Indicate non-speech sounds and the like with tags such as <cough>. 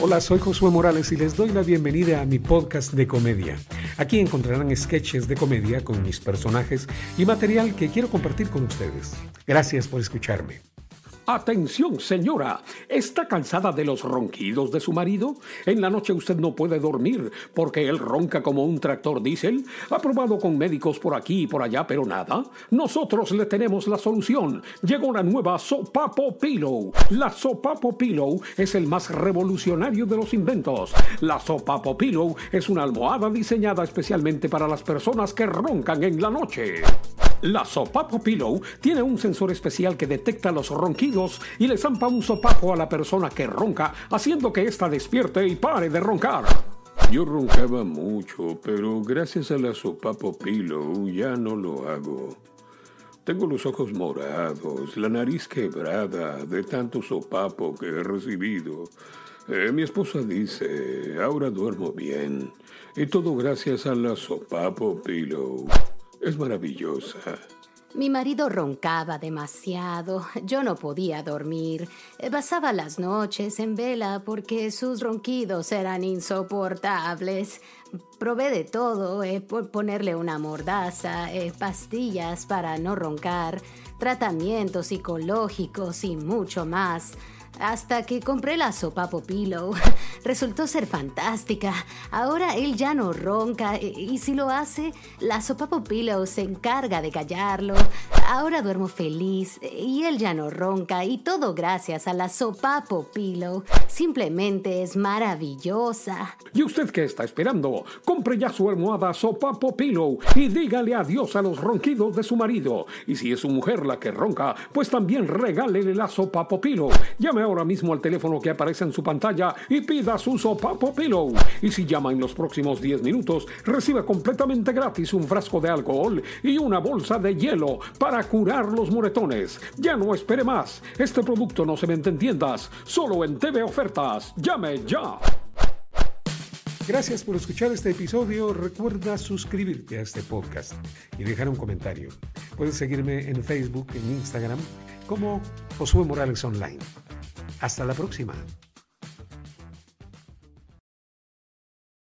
Hola, soy Josué Morales y les doy la bienvenida a mi podcast de comedia. Aquí encontrarán sketches de comedia con mis personajes y material que quiero compartir con ustedes. Gracias por escucharme. Atención, señora. ¿Está cansada de los ronquidos de su marido? En la noche usted no puede dormir porque él ronca como un tractor diésel. Ha probado con médicos por aquí y por allá, pero nada. Nosotros le tenemos la solución. Llegó la nueva Sopapo Pillow. La Sopapo Pillow es el más revolucionario de los inventos. La Sopapo Pillow es una almohada diseñada especialmente para las personas que roncan en la noche. La Sopapo Pillow tiene un sensor especial que detecta los ronquidos y le zampa un sopapo a la persona que ronca, haciendo que ésta despierte y pare de roncar. Yo roncaba mucho, pero gracias a la Sopapo Pillow ya no lo hago. Tengo los ojos morados, la nariz quebrada de tanto sopapo que he recibido. Eh, mi esposa dice, ahora duermo bien. Y todo gracias a la Sopapo Pillow. Es maravillosa. Mi marido roncaba demasiado, yo no podía dormir. Pasaba las noches en vela porque sus ronquidos eran insoportables. Probé de todo, eh, por ponerle una mordaza, eh, pastillas para no roncar, tratamientos psicológicos y mucho más. Hasta que compré la sopa Popilo. <laughs> Resultó ser fantástica. Ahora él ya no ronca y si lo hace, la sopa Popilo se encarga de callarlo. Ahora duermo feliz y él ya no ronca y todo gracias a la sopa Popilo. Simplemente es maravillosa. ¿Y usted qué está esperando? Compre ya su almohada sopa Popilo y dígale adiós a los ronquidos de su marido. Y si es su mujer la que ronca, pues también regálele la sopa Popilo. Llame ahora mismo al teléfono que aparece en su pantalla y pida su Sopapo Pillow. Y si llama en los próximos 10 minutos, recibe completamente gratis un frasco de alcohol y una bolsa de hielo para curar los moretones. Ya no espere más. Este producto no se vende en tiendas, solo en TV Ofertas. Llame ya. Gracias por escuchar este episodio. Recuerda suscribirte a este podcast y dejar un comentario. Puedes seguirme en Facebook, en Instagram, como Josué Morales Online. Hasta la próxima.